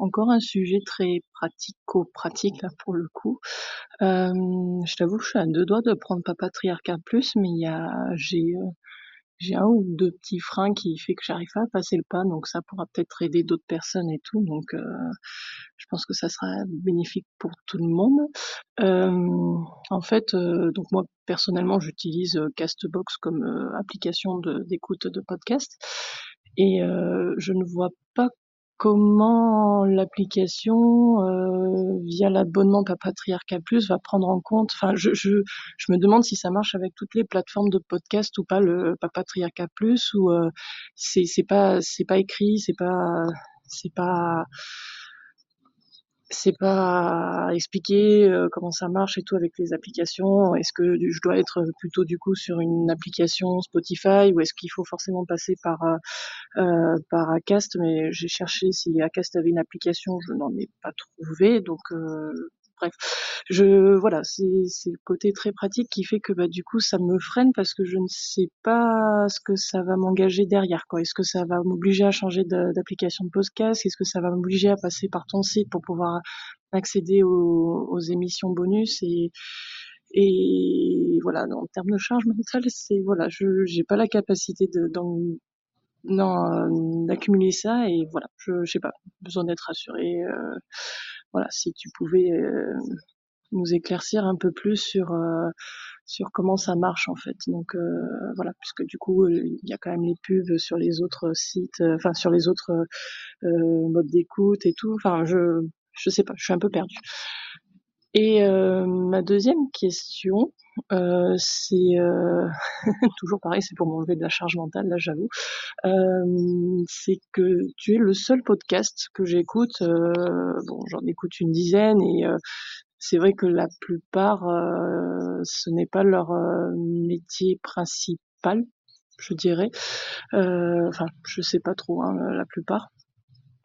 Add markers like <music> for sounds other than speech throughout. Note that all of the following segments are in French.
encore un sujet très pratico-pratique là pour le coup. je t'avoue, je suis à deux doigts de prendre Papatriarcat Plus, mais il y a j'ai j'ai un ou deux petits freins qui fait que j'arrive pas à passer le pas, donc ça pourra peut-être aider d'autres personnes et tout, donc euh, je pense que ça sera bénéfique pour tout le monde. Euh, en fait, euh, donc moi personnellement, j'utilise Castbox comme application d'écoute de, de podcast et je ne vois pas comment l'application euh, via l'abonnement Papatriarca Plus va prendre en compte enfin je, je, je me demande si ça marche avec toutes les plateformes de podcast ou pas le Papatriarca Plus ou euh, c'est c'est pas c'est pas écrit c'est pas c'est pas c'est pas expliquer euh, comment ça marche et tout avec les applications. Est-ce que je dois être plutôt du coup sur une application Spotify ou est-ce qu'il faut forcément passer par euh, euh par Acast? Mais j'ai cherché si Acast avait une application, je n'en ai pas trouvé. Donc euh, bref, je voilà, c'est le côté très pratique qui fait que bah du coup ça me freine parce que je ne sais pas ce que ça va m'engager derrière quoi. Est-ce que ça va m'obliger à changer d'application de, podcast? Est-ce que ça va m'obliger à passer par ton site pour pouvoir accéder aux, émissions bonus? Et voilà, en termes de charge mentale, c'est voilà, je j'ai pas la capacité de d'accumuler ça et voilà, je, je sais pas, besoin d'être rassuré. Euh, voilà, si tu pouvais euh, nous éclaircir un peu plus sur euh, sur comment ça marche en fait. Donc euh, voilà, puisque du coup il y a quand même les pubs sur les autres sites, enfin sur les autres modes d'écoute et tout. Enfin je je sais pas, je suis un peu perdue. Et ma deuxième question, euh, c'est euh, <laughs> toujours pareil, c'est pour m'enlever de la charge mentale, là j'avoue. Euh, c'est que tu es le seul podcast que j'écoute. bon, j'en écoute une dizaine et c'est vrai que la plupart, ce n'est pas leur métier principal, je dirais. enfin, je sais pas trop, hein, la plupart.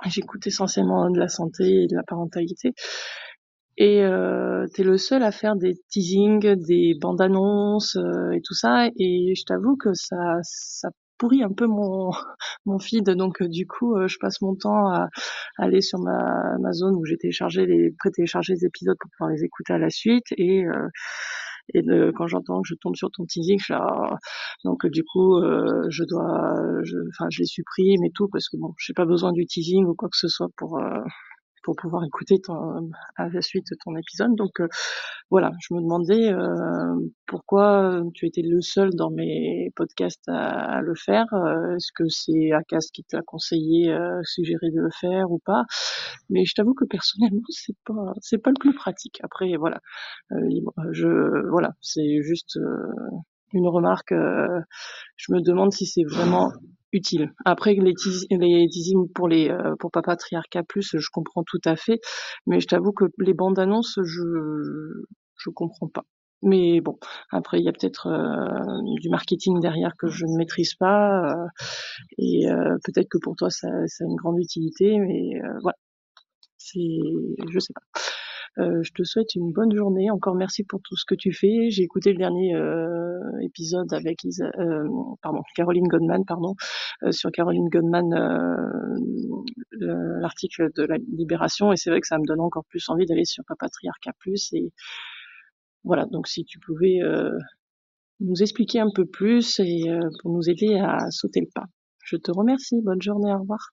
J'écoute essentiellement de la santé et de la parentalité. Et euh, t'es le seul à faire des teasings, des bandes annonces euh, et tout ça. Et je t'avoue que ça, ça pourrit un peu mon <laughs> mon feed. Donc euh, du coup, euh, je passe mon temps à, aller sur ma, ma zone où j'ai téléchargé les pré-téléchargé les épisodes pour pouvoir les écouter à la suite. Et et de, quand j'entends que je tombe sur ton teasing, je oh. donc du coup, je dois, enfin, je les supprime et tout parce que bon, j'ai pas besoin du teasing ou quoi que ce soit pour pour pouvoir écouter à la suite ton épisode. Donc euh, voilà, je me demandais euh, pourquoi tu étais le seul dans mes podcasts à, le faire. Euh, est-ce que c'est Acast qui t'a conseillé, suggéré de le faire ou pas? Mais je t'avoue que personnellement, <laughs> c'est pas c'est pas le plus pratique. Après voilà, je voilà, c'est juste une remarque. je me demande si c'est vraiment utile. Après les, teasings pour les euh, pour Papatriarca Plus, je comprends tout à fait, mais je t'avoue que les bandes annonces, je je comprends pas. Mais bon, après il y a peut-être euh, du marketing derrière que je ne maîtrise pas, euh, et peut-être que pour toi ça, ça, a une grande utilité, mais voilà, c'est je sais pas. Je te souhaite une bonne journée. Encore merci pour tout ce que tu fais. J'ai écouté le dernier épisode avec pardon, Caroline Godman, pardon, sur Caroline Godman, l'article de la Libération, et c'est vrai que ça me donne encore plus envie d'aller sur Papatriarca Plus. Et voilà, donc si tu pouvais nous expliquer un peu plus et pour nous aider à sauter le pas. Je te remercie. Bonne journée. Au revoir.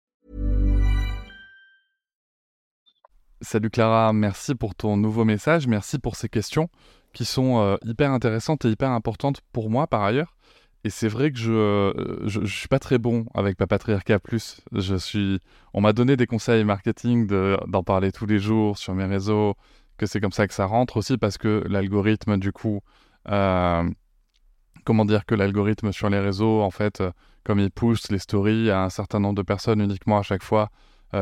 Salut Clara, merci pour ton nouveau message, merci pour ces questions qui sont euh, hyper intéressantes et hyper importantes pour moi par ailleurs. Et c'est vrai que je, euh, suis pas très bon avec Papatriarca Plus. Je suis, on m'a donné des conseils marketing d'en parler tous les jours sur mes réseaux, que c'est comme ça que ça rentre aussi parce que l'algorithme du coup, euh, comment dire que l'algorithme sur les réseaux en fait, euh, comme il pousse les stories à un certain nombre de personnes uniquement à chaque fois,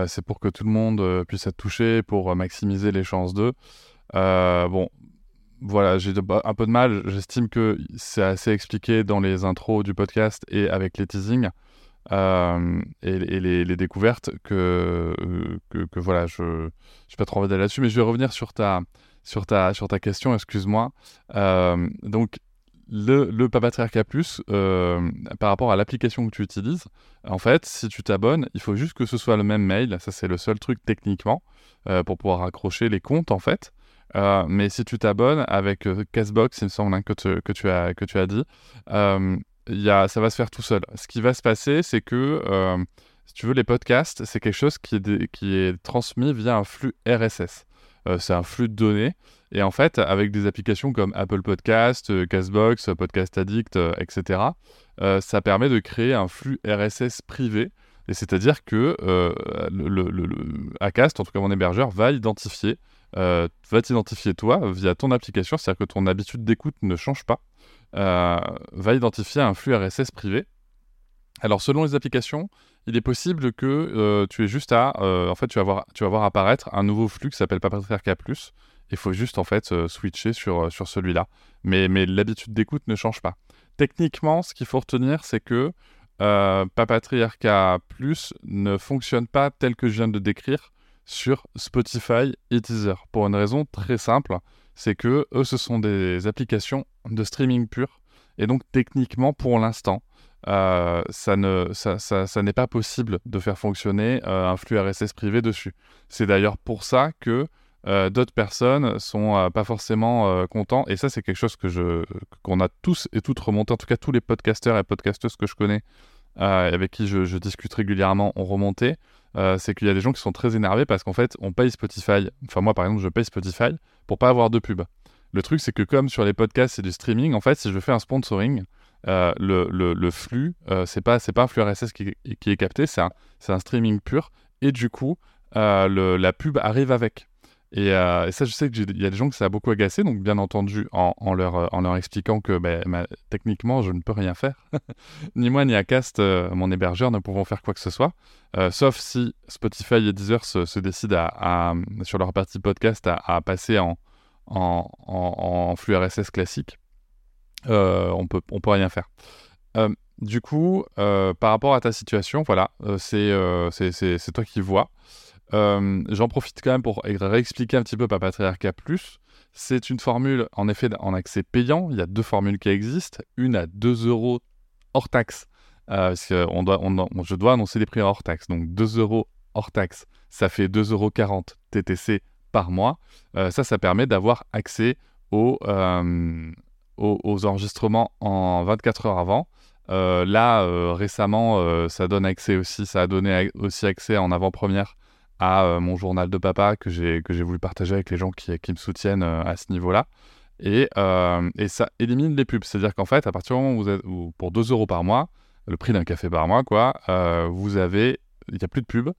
c'est pour que tout le monde puisse être touché, pour maximiser les chances d'eux. bon, voilà, j'ai un peu de mal. J'estime que c'est assez expliqué dans les intros du podcast et avec les teasings euh, et, les, découvertes que, euh, que, voilà, je n'ai pas trop envie d'aller là-dessus, mais je vais revenir sur ta, sur ta, sur ta question, excuse-moi. Euh, donc, le, le Plus, par rapport à l'application que tu utilises, en fait, si tu t'abonnes, il faut juste que ce soit le même mail. Ça, c'est le seul truc techniquement pour pouvoir accrocher les comptes, en fait. Euh, mais si tu t'abonnes avec euh, Castbox, il me semble hein, que, tu, as, que tu as dit, euh, ça va se faire tout seul. Ce qui va se passer, c'est que, euh, si tu veux, les podcasts, c'est quelque chose qui est, qui est transmis via un flux RSS. c'est un flux de données. Et en fait, avec des applications comme Apple Podcast, Castbox, Podcast Addict, etc., ça permet de créer un flux RSS privé. Et c'est-à-dire que Acast, en tout cas mon hébergeur, va identifier euh, va t'identifier toi via ton application, c'est-à-dire que ton habitude d'écoute ne change pas, euh, va identifier un flux RSS privé. Alors selon les applications, il est possible que euh, tu aies juste à, en fait, tu vas, voir, apparaître un nouveau flux qui s'appelle Papatriarca Plus. Il faut juste en fait switcher sur, celui-là. Mais, mais l'habitude d'écoute ne change pas. Techniquement, ce qu'il faut retenir, c'est que Papatriarca Plus ne fonctionne pas tel que je viens de décrire sur Spotify et Deezer. Pour une raison très simple, c'est que eux, ce sont des applications de streaming pur. Et donc, techniquement, pour l'instant, euh, ça, ne, ça, ça, n'est pas possible de faire fonctionner euh, un flux RSS privé dessus. C'est d'ailleurs pour ça que euh, d'autres personnes sont pas forcément contents. Et ça, c'est quelque chose que qu'on a tous et toutes remonté, en tout cas tous les podcasteurs et podcasteuses que je connais, avec qui je, discute régulièrement, ont remonté. C'est qu'il y a des gens qui sont très énervés parce qu'en fait, on paye Spotify. Enfin, moi, par exemple, je paye Spotify pour pas avoir de pub. Le truc, c'est que comme sur les podcasts, et du streaming, en fait, si je fais un sponsoring, euh, le, flux, euh, c'est pas, pas un flux RSS qui, est capté, c'est un, un, streaming pur. Et du coup, la pub arrive avec. Euh, et, ça, je sais qu'il y a des gens que ça a beaucoup agacé, donc bien entendu, en, leur, euh, en leur expliquant que ben, techniquement, je ne peux rien faire. <laughs> ni moi, ni Acast, euh, mon hébergeur, ne pouvons faire quoi que ce soit. sauf si Spotify et Deezer se, décident, à, sur leur partie podcast, à, passer en, en, en, flux RSS classique. On peut, on peut rien faire. du coup, par rapport à ta situation, voilà, c'est toi qui vois. Euh, j'en profite quand même pour réexpliquer un petit peu Papatriarca Plus. C'est une formule, en effet, en accès payant. Il y a deux formules qui existent. Une à 2 euros hors taxe. Euh, parce que on doit, je dois annoncer les prix hors taxe. Donc 2 euros hors taxe, ça fait 2,40 euros TTC par mois. Euh, ça, ça permet d'avoir accès aux, enregistrements en 24 heures avant. là, récemment, ça donne accès aussi, ça a donné aussi accès en avant-première à euh, mon journal de papa que j'ai que j'ai voulu partager avec les gens qui, me soutiennent euh, à ce niveau-là. Et, euh, ça élimine les pubs. C'est-à-dire qu'en fait, à partir du moment où vous êtes pour 2 euros par mois, le prix d'un café par mois, quoi, vous avez, il n'y a plus de pubs.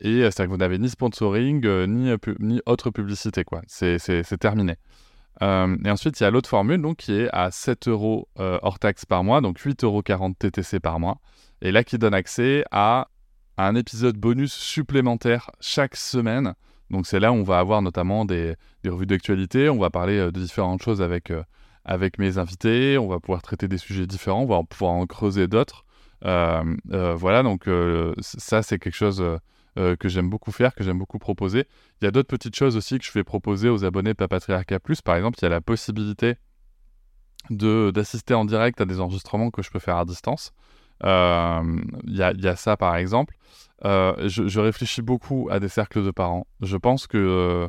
Et c'est-à-dire que vous n'avez ni sponsoring, ni, ni autre publicité, quoi. C'est terminé. Et ensuite, il y a l'autre formule donc, qui est à 7 euros hors taxe par mois, donc 8,40 euros TTC par mois. Et là, qui donne accès à un épisode bonus supplémentaire chaque semaine. Donc c'est là où on va avoir notamment des, revues d'actualité, on va parler de différentes choses avec mes invités, on va pouvoir traiter des sujets différents, on va pouvoir en creuser d'autres. voilà, donc ça c'est quelque chose que j'aime beaucoup faire, que j'aime beaucoup proposer. Il y a d'autres petites choses aussi que je vais proposer aux abonnés Papatriarca Plus. Par exemple, il y a la possibilité d'assister en direct à des enregistrements que je peux faire à distance. Il y, a ça par exemple. Je, je, réfléchis beaucoup à des cercles de parents. Je pense que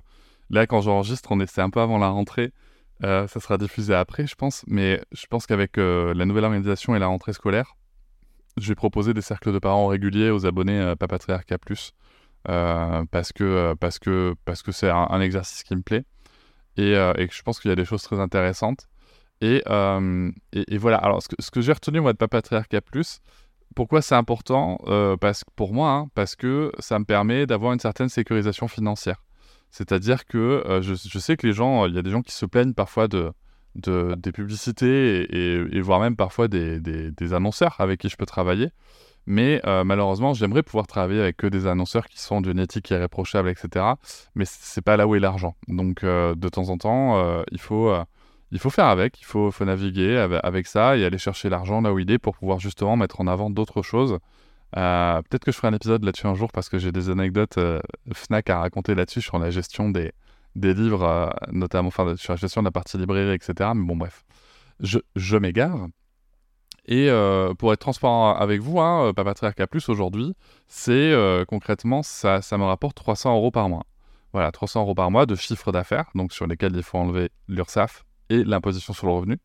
là, quand j'enregistre, on est, un peu avant la rentrée. ça sera diffusé après, je pense. Mais je pense qu'avec la nouvelle organisation et la rentrée scolaire, je vais proposer des cercles de parents réguliers aux abonnés euh, Papatriarca Plus. parce que parce que parce que c'est un, exercice qui me plaît et, et je pense qu'il y a des choses très intéressantes et, et, voilà, alors ce que, ce que j'ai retenu moi de Papatriarca pourquoi c'est important euh, parce, Pour moi, hein, parce que ça me permet d'avoir une certaine sécurisation financière. C'est-à-dire que euh, je, sais que les gens, il y a des gens qui se plaignent parfois de, de des publicités et, voire même parfois des, des, annonceurs avec qui je peux travailler. Mais euh, malheureusement, j'aimerais pouvoir travailler avec que des annonceurs qui sont d'une éthique irréprochable, etc. Mais c'est pas là où est l'argent. Donc de temps en temps, il faut il faut faire avec, il faut, faut naviguer avec, ça et aller chercher l'argent là où il est pour pouvoir justement mettre en avant d'autres choses. Euh, peut-être que je ferai un épisode là-dessus un jour parce que j'ai des anecdotes euh, Fnac à raconter là-dessus sur la gestion des, des livres, euh, notamment sur la gestion de la partie librairie, etc. Mais bon, bref, je, je m'égare. Et pour être transparent avec vous, hein, Papatriarca Plus aujourd'hui, c'est concrètement, ça, ça me rapporte 300 euros par mois. Voilà, 300 euros par mois de chiffre d'affaires, donc sur lesquels il faut enlever l'URSSAF, et l'imposition sur le revenu.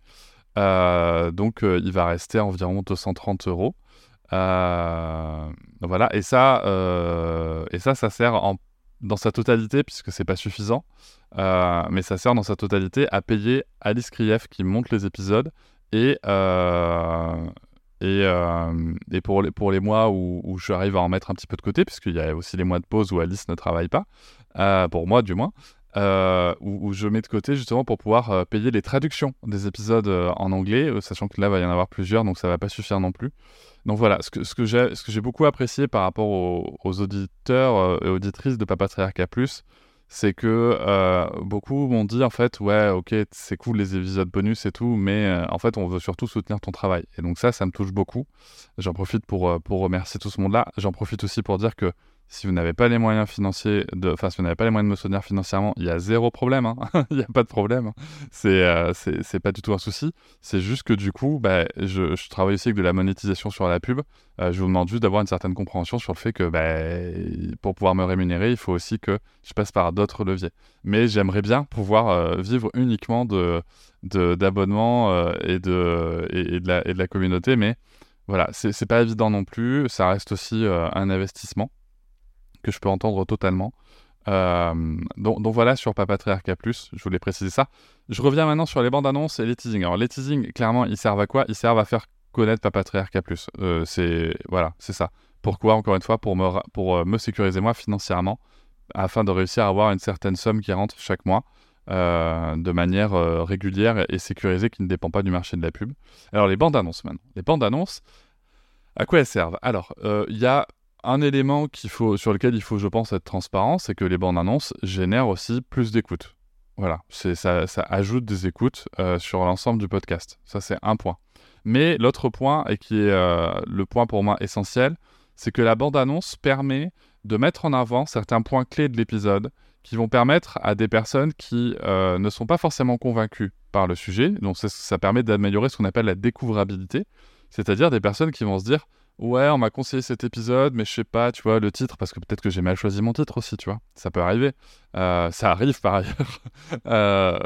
Euh, donc, euh, il va rester environ 230 euros. Euh, voilà, et ça, et ça, ça sert en, dans sa totalité, puisque c'est pas suffisant, mais ça sert dans sa totalité à payer Alice Krief qui monte les épisodes et, et, et, pour, les, pour les mois où, où j'arrive à en mettre un petit peu de côté, puisqu'il y a aussi les mois de pause où Alice ne travaille pas, pour moi du moins, euh, où, je mets de côté justement pour pouvoir euh, payer les traductions des épisodes euh, en anglais, sachant que là, il va y en avoir plusieurs, donc ça va pas suffire non plus. Donc voilà, ce que, j'ai beaucoup apprécié par rapport aux, auditeurs et auditrices de Papatriarca Plus, c'est que beaucoup m'ont dit en fait, ouais, ok, c'est cool les épisodes bonus et tout, mais en fait, on veut surtout soutenir ton travail. Et donc ça, ça me touche beaucoup. J'en profite pour remercier tout ce monde-là. J'en profite aussi pour dire que si vous n'avez pas les moyens financiers, de, enfin si vous n'avez pas les moyens de me soutenir financièrement, il y a zéro problème. Hein. <laughs> il n'y a pas de problème. C'est euh, pas du tout un souci. C'est juste que du coup, bah, je, travaille aussi avec de la monétisation sur la pub. Euh, je vous demande juste d'avoir une certaine compréhension sur le fait que bah, pour pouvoir me rémunérer, il faut aussi que je passe par d'autres leviers. Mais j'aimerais bien pouvoir euh, vivre uniquement d'abonnements euh, et, de, et, de la, et de la communauté. Mais voilà, c'est pas évident non plus. Ça reste aussi un investissement que je peux entendre totalement. Euh, donc, voilà sur Papatriarca Plus, je voulais préciser ça. Je reviens maintenant sur les bandes annonces et les teasings. Alors les teasings, clairement, ils servent à quoi? Ils servent à faire connaître Papatriarca Plus. Euh, c'est voilà, c'est ça. Pourquoi Encore une fois, pour me pour euh, me sécuriser moi financièrement, afin de réussir à avoir une certaine somme qui rentre chaque mois. de manière régulière et sécurisée qui ne dépend pas du marché de la pub. Alors les bandes annonces maintenant. Les bandes annonces, à quoi elles servent? Alors, il y a un élément faut, sur lequel il faut, je pense, être transparent, c'est que les bandes annonces génèrent aussi plus d'écoutes. Voilà, ça, ça ajoute des écoutes euh, sur l'ensemble du podcast. Ça, c'est un point. Mais l'autre point, et qui est euh, le point pour moi essentiel, c'est que la bande-annonce permet de mettre en avant certains points clés de l'épisode qui vont permettre à des personnes qui euh, ne sont pas forcément convaincues par le sujet, donc ça permet d'améliorer ce qu'on appelle la découvrabilité, c'est-à-dire des personnes qui vont se dire Ouais, on m'a conseillé cet épisode, mais je sais pas, tu vois, le titre, parce que peut-être que j'ai mal choisi mon titre aussi, tu vois. Ça peut arriver. Euh, ça arrive par ailleurs. <laughs> Euh,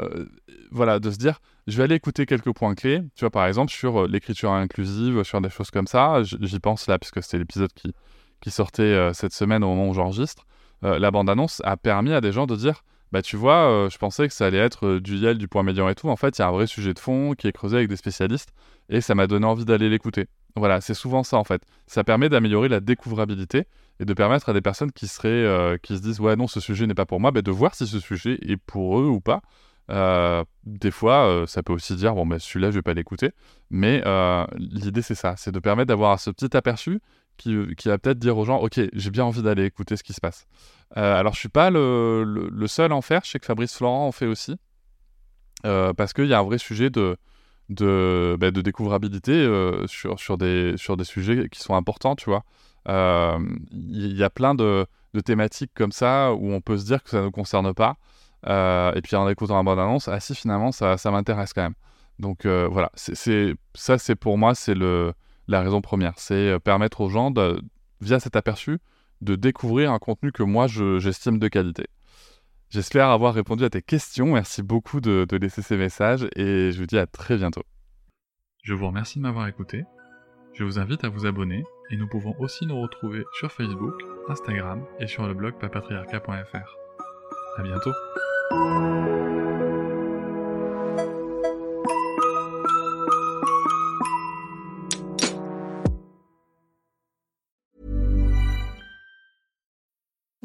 voilà, de se dire, je vais aller écouter quelques points clés, tu vois, par exemple, sur euh, l'écriture inclusive, sur des choses comme ça. J'y pense là, puisque c'était l'épisode qui, qui sortait cette semaine au moment où j'enregistre. la bande-annonce a permis à des gens de dire, bah tu vois, je pensais que ça allait être du Yel, du point médian et tout. En fait, il y a un vrai sujet de fond qui est creusé avec des spécialistes, et ça m'a donné envie d'aller l'écouter. Voilà, c'est souvent ça en fait. Ça permet d'améliorer la découvrabilité et de permettre à des personnes qui seraient, euh, qui se disent ouais non ce sujet n'est pas pour moi, bah, de voir si ce sujet est pour eux ou pas. Euh, des fois, euh, ça peut aussi dire bon bah, celui-là je vais pas l'écouter, mais l'idée c'est ça, c'est de permettre d'avoir ce petit aperçu qui, va peut-être dire aux gens ok j'ai bien envie d'aller écouter ce qui se passe. alors je suis pas le, le, seul à en faire, je sais que Fabrice Florent en fait aussi, parce qu'il y a un vrai sujet de de, bah, de découvrabilité sur, sur, des, sur des sujets qui sont importants, tu vois. Il euh, y, a plein de, thématiques comme ça où on peut se dire que ça ne nous concerne pas. Euh, et puis en écoutant la bande annonce, ah si finalement ça, ça m'intéresse quand même. Donc euh, voilà, c'est, ça c'est pour moi c'est la raison première, c'est permettre aux gens de, via cet aperçu de découvrir un contenu que moi j'estime de qualité. J'espère avoir répondu à tes questions. Merci beaucoup de, laisser ces messages et je vous dis à très bientôt. Je vous remercie de m'avoir écouté. Je vous invite à vous abonner et nous pouvons aussi nous retrouver sur Facebook, Instagram et sur le blog papatriarca.fr. À bientôt!